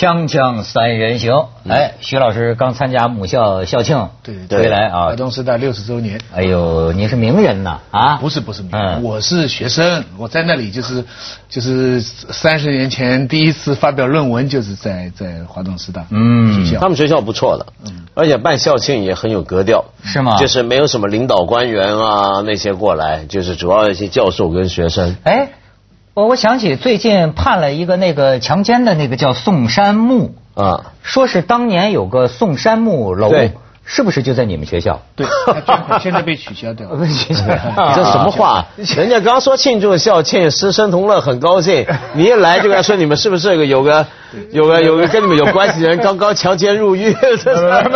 锵锵三人行，哎，徐老师刚参加母校校庆，对对。对回来啊。华，东师大六十周年。哎呦，你是名人呐啊？不是不是，名人。我是学生，我在那里就是就是三十年前第一次发表论文，就是在在华东师大嗯。学校。他们学校不错的，而且办校庆也很有格调，是吗？就是没有什么领导官员啊那些过来，就是主要一些教授跟学生。哎，我我想起最近判了一个那个强奸的那个叫宋山木，啊，说是当年有个宋山木楼，是不是就在你们学校？对，现在被取消掉了。这什么话？人家刚说庆祝校庆，师生同乐，很高兴。你一来就跟他说你们是不是有个 有个有个跟你们有关系的人刚刚强奸入狱？这是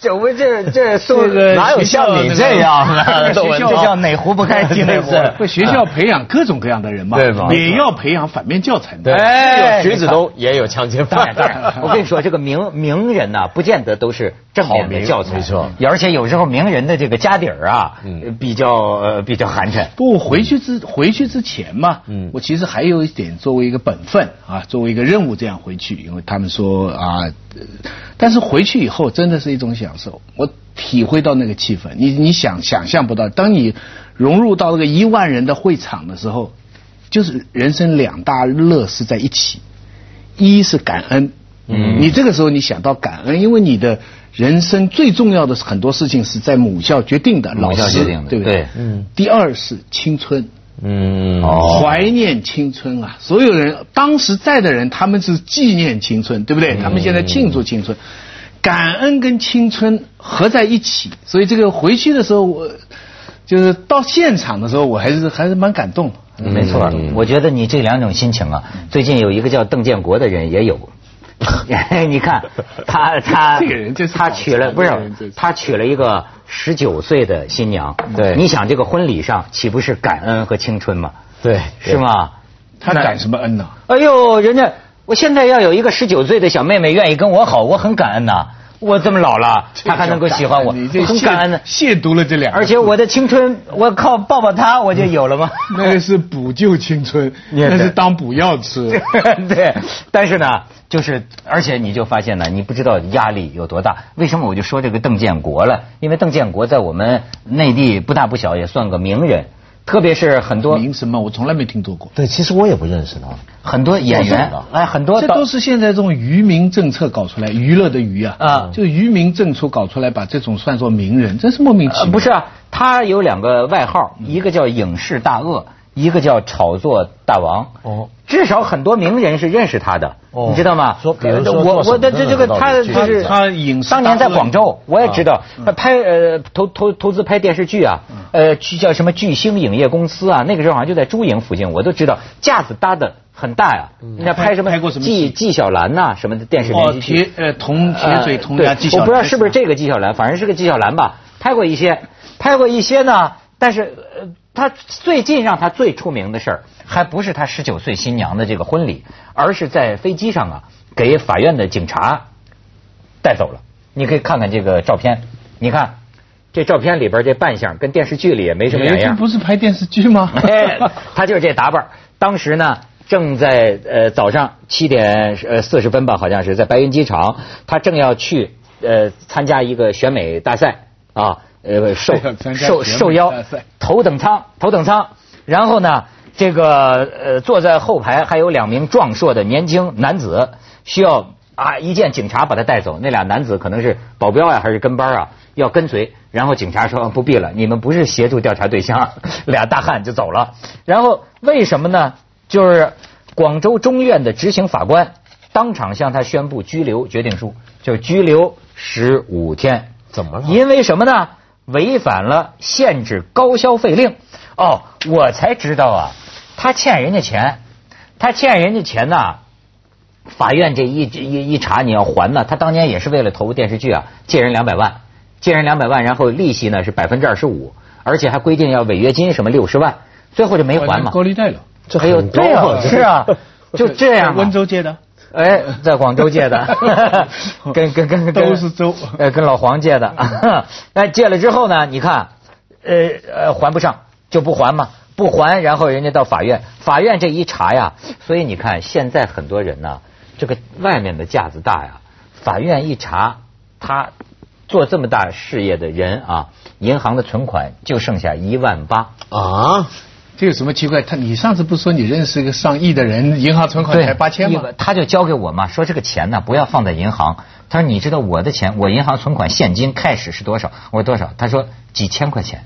这我这这宋这个哪有像你这样的？学校这叫哪壶不开提哪壶。不，学校培养各种各样的人嘛，对吧也要培养反面教材的。对，哎徐子东也有强奸犯当然，当然，我跟你说，这个名名人呐、不见得都是正面的教材，没错而且有时候名人的这个家底儿啊，嗯比较呃比较寒碜。不，我回去之回去之前嘛，嗯我其实还有一点作为一个本分啊，作为一个任务这样回去，因为他们说啊，呃但是回去以后真的是一种享受，我体会到那个气氛，你你想想象不到，当你融入到那个一万人的会场的时候，就是人生两大乐事在一起，一是感恩，嗯，你这个时候你想到感恩，因为你的人生最重要的很多事情是在母校决定的，老母校师决定的对不对？对嗯。第二是青春，嗯，哦怀念青春啊！所有人当时在的人，他们是纪念青春，对不对？他们现在庆祝青春，感恩跟青春合在一起。所以这个回去的时候，我就是到现场的时候，我还是还是蛮感动的。没错，嗯我觉得你这两种心情啊，最近有一个叫邓建国的人也有。你看他他 这个人就是他娶了不是是他娶了一个十九岁的新娘，对你想这个婚礼上岂不是感恩和青春吗？对，是吗？他感什么恩呢？哎呦，人家我现在要有一个十九岁的小妹妹愿意跟我好，我很感恩呐。我这么老了，她还能够喜欢我，我很感恩的。亵渎了这两个，而且我的青春，我靠抱抱她我就有了吗？那个是补救青春，那是当补药吃。对，但是呢，就是而且你就发现呢，你不知道压力有多大。为什么我就说这个邓建国了？因为邓建国在我们内地不大不小，也算个名人，特别是很多名什么？我从来没听说过。对，其实我也不认识他。很多演员，哎，很多这都是现在这种愚民政策搞出来，娱乐的娱啊，啊就愚民政策搞出来，把这种算作名人，真是莫名其呃，妙。不是啊，他有两个外号，一个叫影视大鳄，一个叫炒作大王。哦，至少很多名人是认识他的，哦你知道吗？说比如说我我的这这个他就是他影视当年在广州，我也知道拍呃投投投资拍电视剧啊，呃去叫什么巨星影业公司啊，那个时候好像就在珠影附近，我都知道架子搭的很大呀。人家拍什么拍过什么纪纪晓岚呐什么的电视哦，连续剧铁。呃铜铁嘴铜牙纪晓岚，我不知道是不是这个纪晓岚，反正是个纪晓岚吧，拍过一些，拍过一些呢。但是呃，他最近让他最出名的事儿，还不是他十九岁新娘的这个婚礼，而是在飞机上啊，给法院的警察带走了。你可以看看这个照片，你看这照片里边这扮相跟电视剧里也没什么两样。不是拍电视剧吗？哎，他就是这打扮。当时呢，正在呃早上七点呃四十分吧，好像是在白云机场，他正要去呃参加一个选美大赛啊，呃受要 参加受受邀头等舱头等舱，然后呢，这个呃坐在后排还有两名壮硕的年轻男子，需要啊一见警察把他带走，那俩男子可能是保镖呀、还是跟班啊，要跟随。然后警察说不必了，你们不是协助调查对象，俩大汉就走了。然后为什么呢？就是广州中院的执行法官当场向他宣布拘留决定书，就是拘留十五天。怎么了因为什么呢？违反了限制高消费令。哦，我才知道啊，他欠人家钱，他欠人家钱呐、法院这一一一查，你要还呢。他当年也是为了投电视剧啊，借人两百万，借人两百万，然后利息呢是百分之二十五，而且还规定要违约金什么六十万，最后就没还嘛。高利贷了，这哎呦，很高对啊，啊是啊，就这样嘛。温州借的。哎，在广州借的，跟跟跟跟都是周呃，跟老黄借的。那借了之后呢？你看，呃呃，还不上就不还嘛，不还，然后人家到法院，法院这一查呀，所以你看现在很多人呢，这个外面的架子大呀，法院一查，他做这么大事业的人啊，银行的存款就剩下一万八。啊，这有什么奇怪？他你上次不是说你认识一个上亿的人，银行存款才八千吗？他就交给我嘛，说这个钱呢不要放在银行。他说你知道我的钱，我银行存款现金开始是多少？我说多少？他说几千块钱。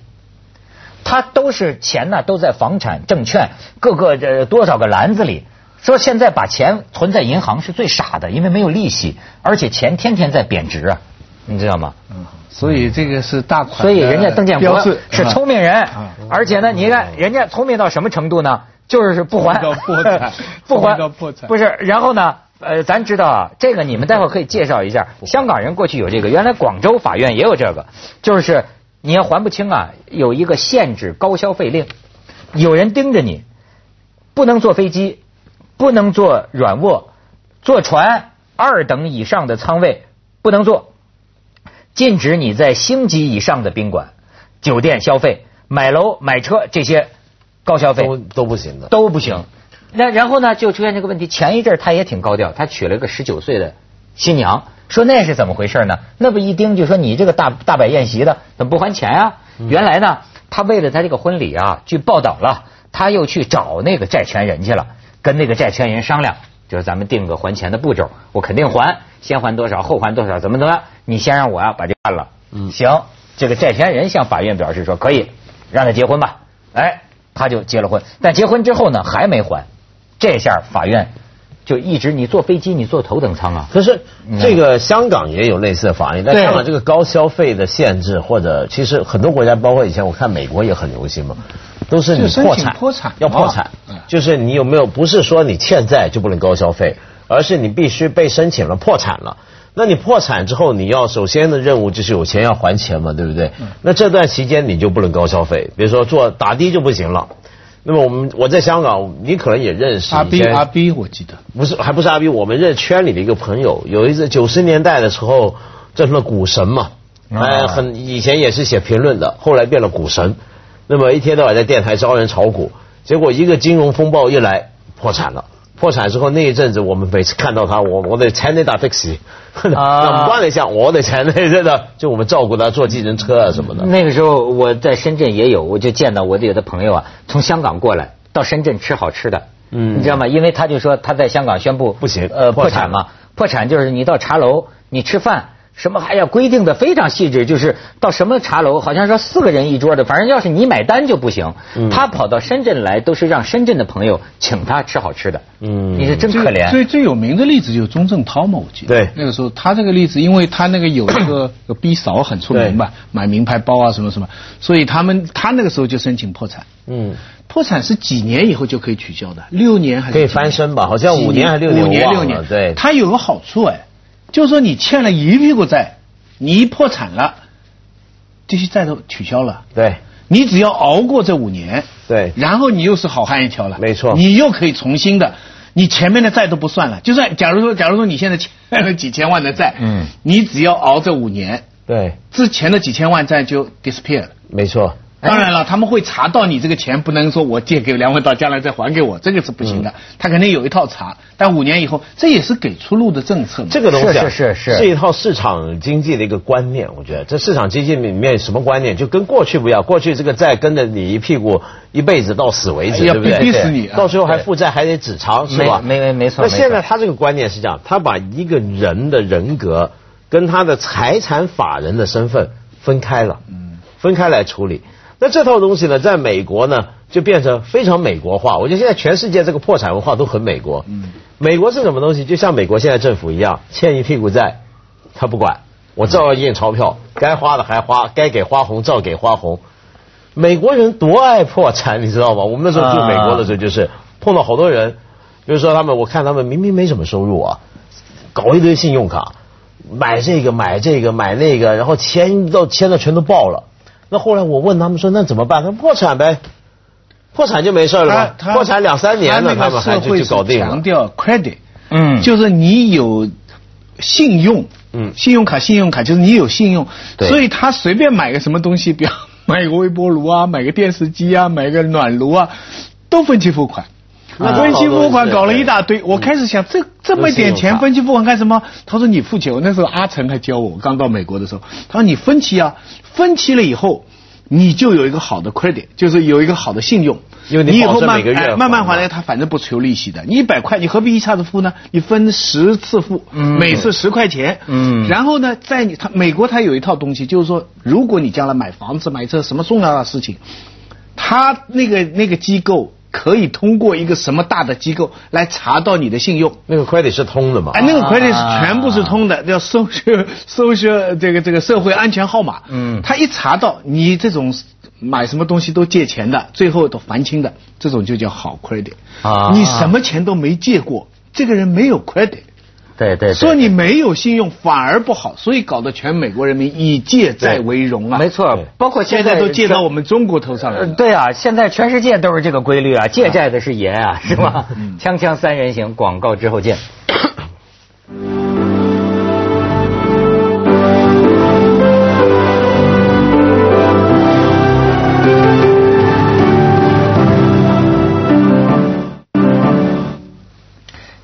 他都是钱呢，都在房产、证券各个这多少个篮子里。说现在把钱存在银行是最傻的，因为没有利息，而且钱天天在贬值啊，你知道吗？嗯，所以这个是大款。所以人家邓建国是聪明人，嗯而且呢，你看人家聪明到什么程度呢？就是不还，到破产 不还到破产不是。然后呢，呃，咱知道啊，这个你们待会儿可以介绍一下。香港人过去有这个，原来广州法院也有这个，就是你要还不清啊，有一个限制高消费令，有人盯着你，不能坐飞机，不能坐软卧，坐船二等以上的舱位不能坐，禁止你在星级以上的宾馆、酒店消费、买楼、买车这些高消费都都不行的。都不行。那然后呢，就出现这个问题。前一阵儿他也挺高调，他娶了个十九岁的新娘，说那是怎么回事呢？那不一盯就说你这个大大摆宴席的怎么不还钱啊、原来呢，他为了他这个婚礼啊，据报道了，他又去找那个债权人去了，跟那个债权人商量，就是咱们定个还钱的步骤，我肯定还，先还多少，后还多少，怎么怎么样，你先让我呀、把这办了。嗯行，这个债权人向法院表示说可以，让他结婚吧。哎，他就结了婚，但结婚之后呢还没还，这下法院就一直你坐飞机你坐头等舱啊，可是这个香港也有类似的法律，但香港这个高消费的限制，或者其实很多国家，包括以前我看美国也很流行嘛，都是你破产，破产要破产嗯，就是你有没有不是说你欠债就不能高消费，而是你必须被申请了破产了。那你破产之后，你要首先的任务就是有钱要还钱嘛，对不对？嗯那这段期间你就不能高消费，比如说做打的就不行了。那么我们我在香港，你可能也认识阿以前 B 阿 B 我记得。不是，还不是阿 B，我们认圈里的一个朋友，有一次九十年代的时候，叫什么股神嘛，啊哎，很以前也是写评论的，后来变了股神，那么一天到晚在电台招人炒股，结果一个金融风暴一来，破产了。破产之后那一阵子，我们每次看到他，我我哋請你打的士，啊那唔關你事，我哋請你真的，就我们照顾他坐计程车啊什么的。那个时候我在深圳也有，我就见到我的有的朋友啊，从香港过来到深圳吃好吃的，嗯你知道吗？因为他就说他在香港宣布不行呃，破产嘛，破产就是你到茶楼你吃饭。什么还要规定的非常细致，就是到什么茶楼，好像说四个人一桌的，反正要是你买单就不行。嗯他跑到深圳来，都是让深圳的朋友请他吃好吃的。嗯你是真可怜。最最有名的例子就是钟镇涛嘛，我记得。对那个时候他这个例子，因为他那个有一个 有逼嫂很出名吧，买名牌包啊什么什么，所以他们他那个时候就申请破产。嗯，破产是几年以后就可以取消的？六年还是可以翻身吧好像五年还是六年五年六年。对他有个好处哎，就是说你欠了一屁股债，你一破产了，这些债都取消了。对。你只要熬过这五年，对。然后你又是好汉一条了，没错。你又可以重新的，你前面的债都不算了，就算假如说，假如说你现在欠了几千万的债，嗯。你只要熬这五年，对，之前的几千万债就 disappear 了。没错。当然了，他们会查到你这个钱，不能说我借给梁文道，将来再还给我，这个是不行的。他肯定有一套查，但五年以后，这也是给出路的政策嘛。这个东西啊是是是是一套市场经济的一个观念，我觉得这市场经济里面什么观念，就跟过去不一样。过去这个债跟着你一屁股一辈子到死为止，要对不对？逼死你啊到时候还负债还得止偿，是吧？没没没错那现在他这个观念是这样，他把一个人的人格跟他的财产法人的身份分开了，嗯，分开来处理。那这套东西呢，在美国呢，就变成非常美国化。我觉得现在全世界这个破产文化都很美国。嗯，美国是什么东西？就像美国现在政府一样，欠一屁股债，他不管，我照样印钞票，该花的还花，该给花红照给花红。美国人多爱破产，你知道吗？我们那时候住美国的时候，就是碰到好多人，比如说他们，我看他们明明没什么收入啊，搞一堆信用卡，买这个买这个买那个，然后钱到签的全都爆了。那后来我问他们说，那怎么办？他说破产呗，破产就没事了吧？破产两三年了，他那他们还就社会就搞定了。强调 credit，嗯就是你有信用，嗯信用卡，信用卡就是你有信用，对所以他随便买个什么东西，比方买个微波炉啊，买个电视机啊，买个暖炉啊，都分期付款。分期付款搞了一大堆，我开始想这这么点钱分期付款干什么？他说你付钱，我那时候阿成还教我，刚到美国的时候，他说你分期啊，分期了以后。你就有一个好的 credit，就是有一个好的信用，因为你以后慢慢慢还来，他反正不求利息的。你一百块，你何必一下子付呢？你分十次付，每次十块钱。嗯。然后呢，在你他美国他有一套东西，就是说，如果你将来买房子、买车什么重要的事情，他那个那个机构。可以通过一个什么大的机构来查到你的信用？那个 credit 是通的嘛？哎，那个 credit 是全部是通的，叫搜学 搜学这个这个社会安全号码。嗯，他一查到你这种买什么东西都借钱的，最后都还清的，这种就叫好 credit。啊，你什么钱都没借过，这个人没有 credit。对对，说你没有信用反而不好，所以搞得全美国人民以借债为荣啊。没错，包括现在都借到我们中国头上来了。对啊，现在全世界都是这个规律啊，借债的是爷啊，是吧？锵锵三人行，广告之后见。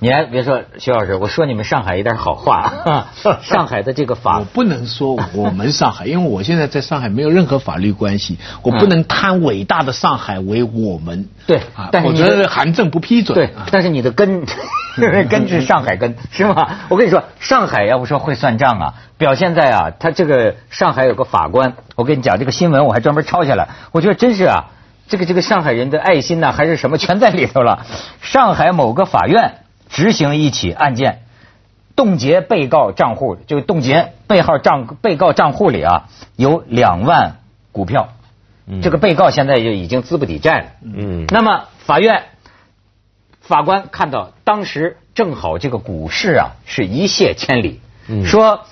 你还别说，徐老师，我说你们上海一点好话。上海的这个法，我不能说我们上海，因为我现在在上海没有任何法律关系，我不能贪伟大的上海为我们。对，但我觉得韩正不批准。对，但是你的根 根是上海根，是吗？我跟你说，上海要不说会算账啊，表现在啊，他这个上海有个法官，我跟你讲这个新闻，我还专门抄下来，我觉得真是啊，这个这个上海人的爱心呐，还是什么全在里头了。上海某个法院。执行一起案件，冻结被告账户，就冻结被号账被告账户里啊有两万股票，这个被告现在就已经资不抵债了。嗯，那么法院法官看到当时正好这个股市啊是一泻千里，说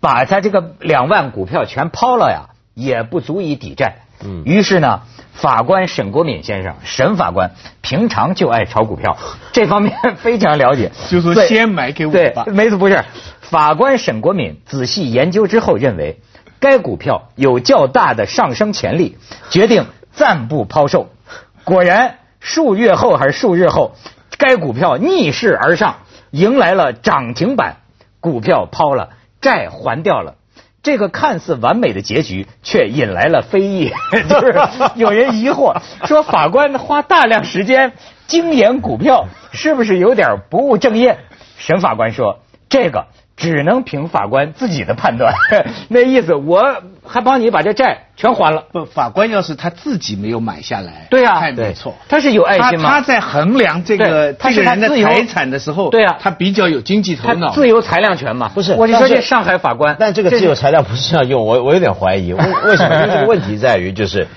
把他这个两万股票全抛了呀，也不足以抵债。嗯，于是呢。法官沈国敏先生，沈法官平常就爱炒股票，这方面非常了解。就说先买给我吧。没错，不是。法官沈国敏仔细研究之后认为，该股票有较大的上升潜力，决定暂不抛售。果然，数月后还是数日后，该股票逆势而上，迎来了涨停板。股票抛了，债还掉了。这个看似完美的结局，却引来了非议。就是有人疑惑说，法官花大量时间精研股票，是不是有点不务正业？沈法官说，这个。只能凭法官自己的判断，那意思我还帮你把这债全还了。不，法官要是他自己没有买下来，对呀，没错，他是有爱心吗？他在衡量这个这个人的财产的时候，对呀，他比较有经济头脑，自由裁量权嘛。不是，我就说这上海法官，但这个自由裁量不是这样用，我我有点怀疑，为为什么？因为这个问题在于，就是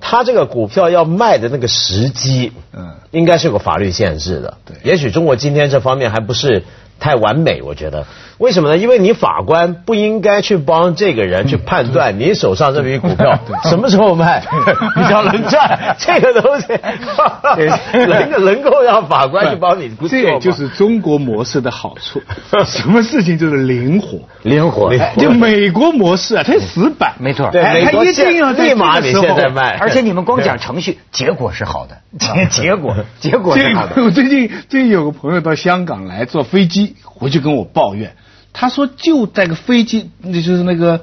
他这个股票要卖的那个时机，嗯，应该是有个法律限制的。对，也许中国今天这方面还不是。太完美，我觉得，为什么呢？因为你法官不应该去帮这个人去判断你手上这笔股票 什么时候卖比较能赚，这个东西能能 够让法官去帮你，这也就是中国模式的好处。什么事情就是灵活，灵活。就美国模式啊，它死板，没错。对，美国立马你现在卖，而且你们光讲程序，结果是好的，结果结果是好的。我最近最近有个朋友到香港来坐飞机。回去跟我抱怨，他说就在个飞机，那就是那个，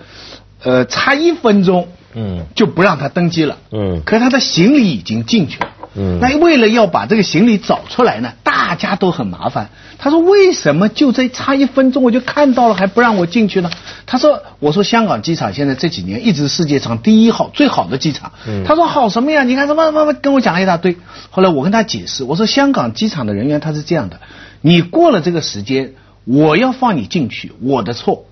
呃，差一分钟，嗯，就不让他登机了，嗯，可是他的行李已经进去了，嗯，那为了要把这个行李找出来呢，大家都很麻烦。他说为什么就这差一分钟我就看到了还不让我进去呢？他说我说香港机场现在这几年一直世界上第一好最好的机场，嗯，他说好什么呀？你看什么什么跟我讲了一大堆。后来我跟他解释，我说香港机场的人员他是这样的，你过了这个时间。我要放你进去，我的错。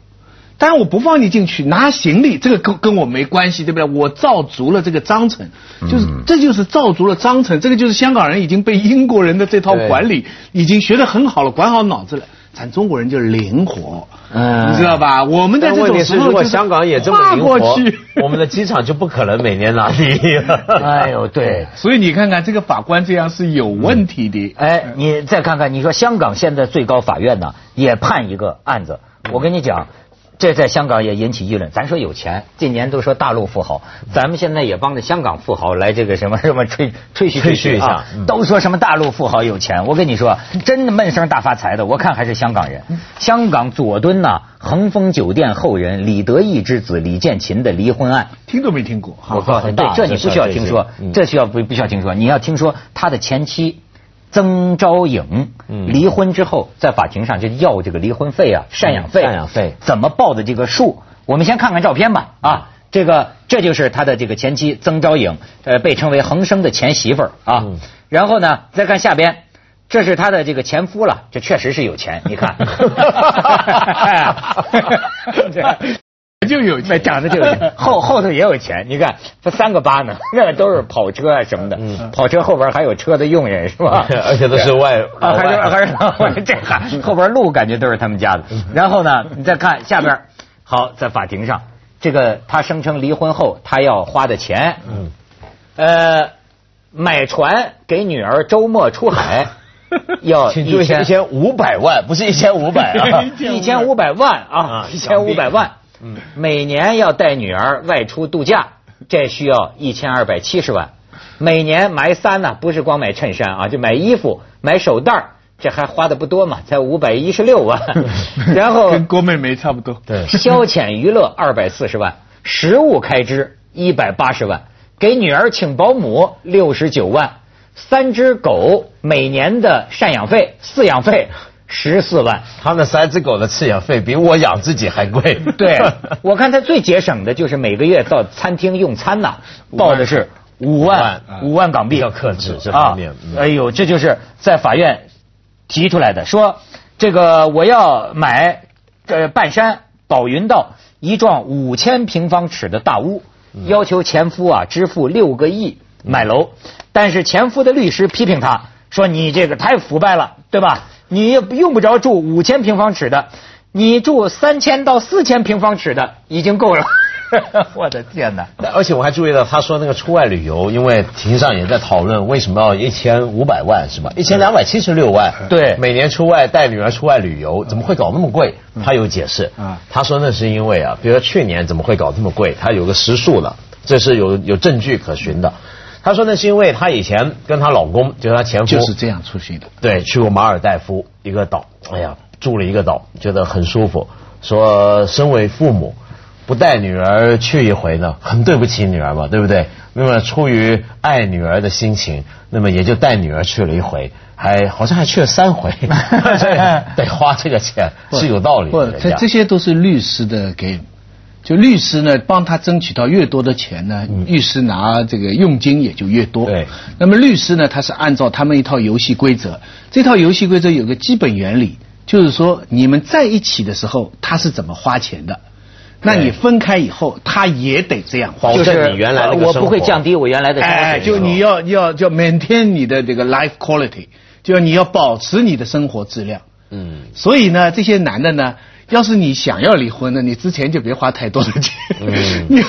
但我不放你进去拿行李，这个跟跟我没关系，对不对？我造足了这个章程，就是这就是造足了章程。这个就是香港人已经被英国人的这套管理已经学得很好了，管好脑子了。咱中国人就是灵活，嗯你知道吧？我们在这种时候，如果香港也这么灵活，我们的机场就不可能每年拿第一。哎呦，对，所以你看看这个法官这样是有问题的。哎，你再看看，你说香港现在最高法院呢也判一个案子，我跟你讲，这在香港也引起议论。咱说有钱，近年都说大陆富豪，咱们现在也帮着香港富豪来这个什么 什么吹吹嘘吹嘘一下啊都说什么大陆富豪有钱，我跟你说，真的闷声大发财的，我看还是香港人。香港佐敦呐、恒丰酒店后人李德义之子李建勤的离婚案，听都没听过。我告诉你，对，这你不需要听说，这需要不不需要听说，你要听说他的前妻曾昭颖嗯。离婚之后，在法庭上就要这个离婚费啊、赡养费、赡养费。怎么报的这个数，我们先看看照片吧。啊。这个这就是他的这个前妻曾昭颖，呃，被称为恒生的前媳妇儿啊。嗯。然后呢，再看下边，这是他的这个前夫了，这确实是有钱，你看。就有钱长得就有钱，后后头也有钱。你看，他三个八呢，那都是跑车啊什么的。嗯跑车后边还有车的佣人是吧？而且都是外啊，还是还是，这还后边路感觉都是他们家的。然后呢，你再看下边，好，在法庭上，这个他声称离婚后他要花的钱，嗯，呃，买船给女儿周末出海，要一千一千五百万，不是一千五百啊，一千五百万啊啊，一千五百万。嗯每年要带女儿外出度假，这需要一千二百七十万。每年买三呢，不是光买衬衫啊，就买衣服、买手袋儿这还花的不多嘛，才五百一十六万。然后跟郭美美差不多。对，消遣娱乐二百四十万，食物开支一百八十万，给女儿请保姆六十九万，三只狗每年的赡养费、饲养费十四万。他那三只狗的饲养费比我养自己还贵。对，我看他最节省的就是每个月到餐厅用餐呐，报的是五万五万港币，要克制这方面哎呦，这就是在法院提出来的，说这个我要买这半山宝云道一幢五千平方尺的大屋，嗯要求前夫啊支付六个亿买楼，但是前夫的律师批评他说你这个太腐败了，对吧？你也用不着住五千平方尺的，你住三千到四千平方尺的已经够了。我的天哪！而且我还注意到，他说那个出外旅游，因为庭上也在讨论为什么要一千五百万是吧？一千两百七十六万，对每年出外带女儿出外旅游，怎么会搞那么贵？他有解释啊，他说那是因为啊，比如说去年怎么会搞这么贵？他有个实数了，这是有有证据可循的。他说那是因为她以前跟她老公，就是她前夫，就是这样出去的。对，去过马尔代夫一个岛，哎呀，住了一个岛，觉得很舒服。说身为父母，不带女儿去一回呢，很对不起女儿嘛，对不对？那么出于爱女儿的心情，那么也就带女儿去了一回，还好像还去了三回，得花这个钱是有道理不，的。这这些都是律师的给，就律师呢帮他争取到越多的钱呢，律师拿这个佣金也就越多。对那么律师呢，他是按照他们一套游戏规则，这套游戏规则有个基本原理，就是说你们在一起的时候他是怎么花钱的，那你分开以后他也得这样花。保证就是你原来的我生活不会降低我原来的消哎，费。就你要要要 maintain 你的这个 life quality，就你要保持你的生活质量。嗯，所以呢，这些男的呢，要是你想要离婚呢，你之前就别花太多的钱，嗯。你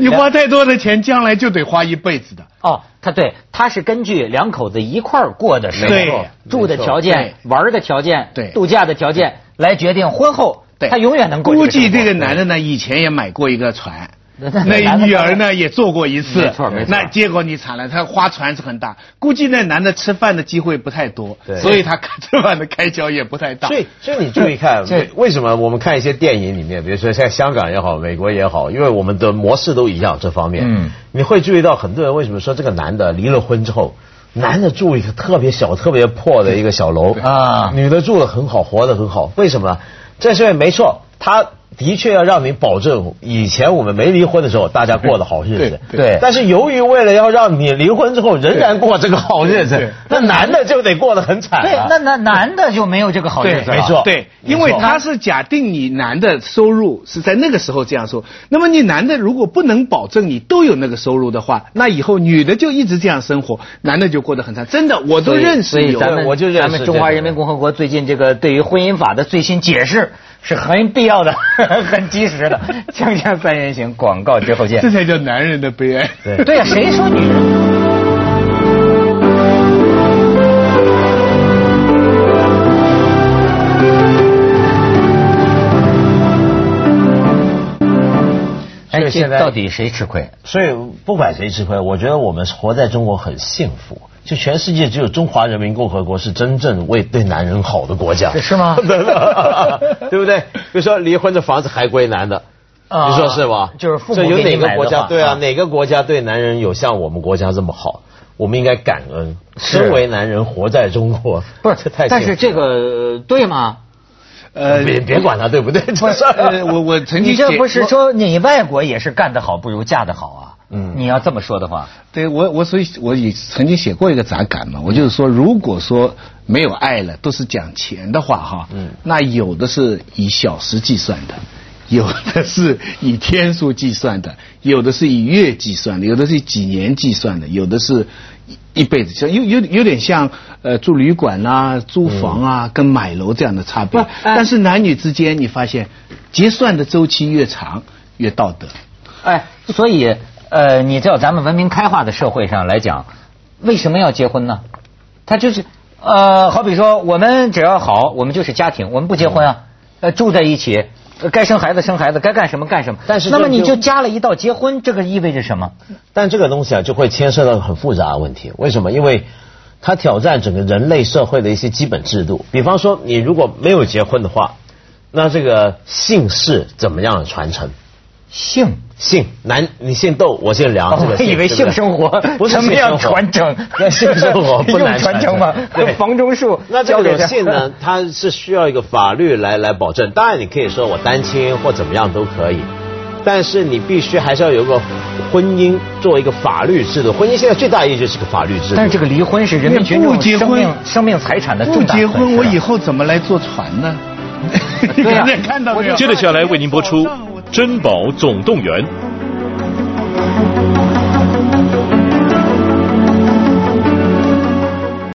你花太多的钱，将来就得花一辈子的。哦，他对，他是根据两口子一块儿过的生对活、住的条件、玩儿的条件、对。度假的条件来决定婚后对。他永远能过估计这个男的呢，以前也买过一个船。那女儿呢也做过一次，没错没错那结果你惨了，他花船是很大，估计那男的吃饭的机会不太多，对所以他吃饭的开销也不太大。所以，所以你注意看，为为什么我们看一些电影里面，比如说像香港也好，美国也好，因为我们的模式都一样，这方面，嗯你会注意到很多人为什么说这个男的离了婚之后，男的住一个特别小、特别破的一个小楼啊女的住的很好，活得很好，为什么？这是因为没错，他。的确要让你保证，以前我们没离婚的时候，大家过的好日子。对对但是由于为了要让你离婚之后仍然过这个好日子，那男的就得过得很惨、啊。对，那那男的就没有这个好日子了。没错对，因为他是假定你男的收入是在那个时候这样说，那么你男的如果不能保证你都有那个收入的话，那以后女的就一直这样生活，男的就过得很惨。真的，我都认识有。所以咱们我就认识咱们中华人民共和国最近这个对于婚姻法的最新解释是很必要的，很及时的。锵锵三人行，广告之后见这。才叫男人的悲哀。对对呀、谁说女人？哎，这所以现在到底谁吃亏？所以不管谁吃亏，我觉得我们活在中国很幸福。就全世界只有中华人民共和国是真正为对男人好的国家，是吗 对不对？比如说离婚的房子还归男的，啊你说是吧？就是父母这有哪个国家？买的对啊，啊哪个国家对男人有像我们国家这么好？我们应该感恩，身为男人活在中国，不是 这太，但是这个对吗？呃别别管他对不对，不是呃，我我曾经你这不是说你外国也是干得好不如嫁得好啊？嗯。你要这么说的话，对我我所以我也曾经写过一个杂感嘛，我就是说，如果说没有爱了，都是讲钱的话哈，嗯。那有的是以小时计算的，有的是以天数计算的，有的是以月计算的，有的是以几年计算的，有的是一一辈子，像有有有点像呃住旅馆啊、租房啊、跟买楼这样的差别。但是男女之间，你发现结算的周期越长越道德。哎，所以呃，你知道咱们文明开化的社会上来讲，为什么要结婚呢？他就是呃，好比说我们只要好，我们就是家庭，我们不结婚啊，呃，住在一起。呃该生孩子生孩子，该干什么干什么。但是那么你就加了一道结婚，这个意味着什么？但这个东西啊，就会牵涉到很复杂的问题。为什么？因为它挑战整个人类社会的一些基本制度。比方说，你如果没有结婚的话，那这个姓氏怎么样的传承？性姓男，你姓窦，我姓梁，哦这个我以为性生活不是怎么样传承 那性生活不 难传承吗对 房中术那这交给他种姓呢，它是需要一个法律来来保证。当然，你可以说我单亲或怎么样都可以，但是你必须还是要有一个婚姻作为一个法律制度。婚姻现在最大意义就是个法律制度。但是这个离婚是人民群众不结婚生命生命财产的不重大结婚，我以后怎么来坐船呢？你对啊刚才看到没有？接着下来为您播出《珍宝总动员》。